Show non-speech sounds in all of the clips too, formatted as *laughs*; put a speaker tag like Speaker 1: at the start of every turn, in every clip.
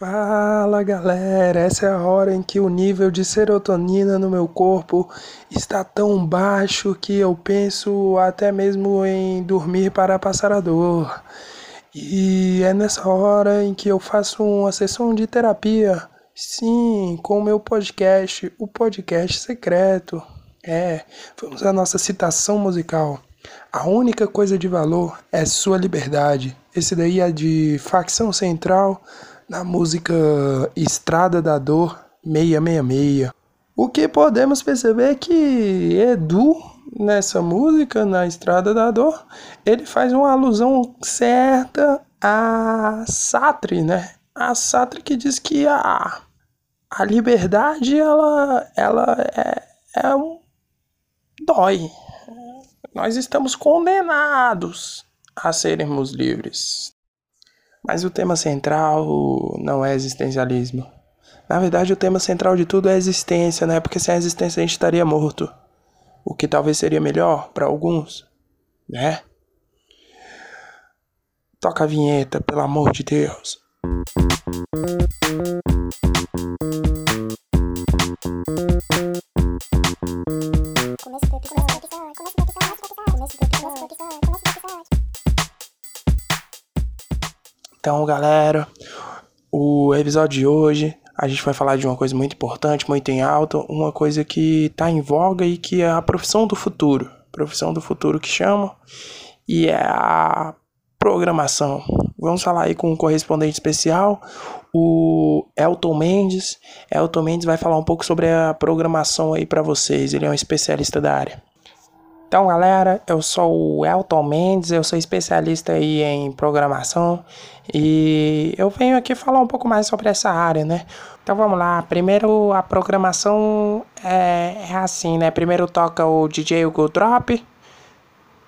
Speaker 1: Fala galera, essa é a hora em que o nível de serotonina no meu corpo está tão baixo que eu penso até mesmo em dormir para passar a dor. E é nessa hora em que eu faço uma sessão de terapia, sim, com o meu podcast, o podcast secreto. É, vamos à nossa citação musical. A única coisa de valor é sua liberdade. Esse daí é de facção central na música Estrada da Dor 666. O que podemos perceber é que Edu, nessa música, na Estrada da Dor, ele faz uma alusão certa a Sartre, né? A Sartre que diz que a, a liberdade, ela, ela é, é um... dói. Nós estamos condenados a sermos livres. Mas o tema central não é existencialismo. Na verdade, o tema central de tudo é a existência, né? Porque sem a existência a gente estaria morto. O que talvez seria melhor para alguns, né? Toca a vinheta, pelo amor de Deus. Então, galera, o episódio de hoje a gente vai falar de uma coisa muito importante, muito em alta, uma coisa que está em voga e que é a profissão do futuro. Profissão do futuro que chama e é a programação. Vamos falar aí com um correspondente especial, o Elton Mendes. Elton Mendes vai falar um pouco sobre a programação aí para vocês. Ele é um especialista da área. Então, galera, eu sou o Elton Mendes, eu sou especialista aí em programação e eu venho aqui falar um pouco mais sobre essa área, né? Então vamos lá. Primeiro a programação é, é assim, né? Primeiro toca o DJ Hugo Drop,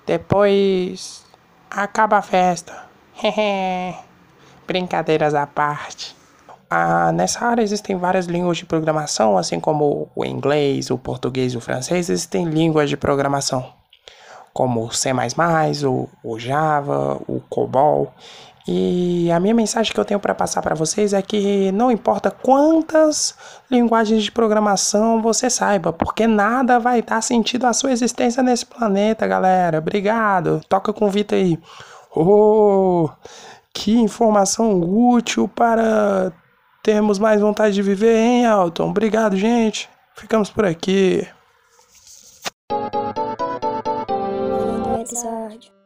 Speaker 1: depois acaba a festa. *laughs* Brincadeiras à parte. Ah, nessa área existem várias línguas de programação, assim como o inglês, o português e o francês, existem línguas de programação, como o C++, o, o Java, o COBOL. E a minha mensagem que eu tenho para passar para vocês é que não importa quantas linguagens de programação você saiba, porque nada vai dar sentido à sua existência nesse planeta, galera. Obrigado. Toca com o Vitor aí. Oh, que informação útil para termos mais vontade de viver, hein, Alton? Obrigado, gente. Ficamos por aqui. episódio.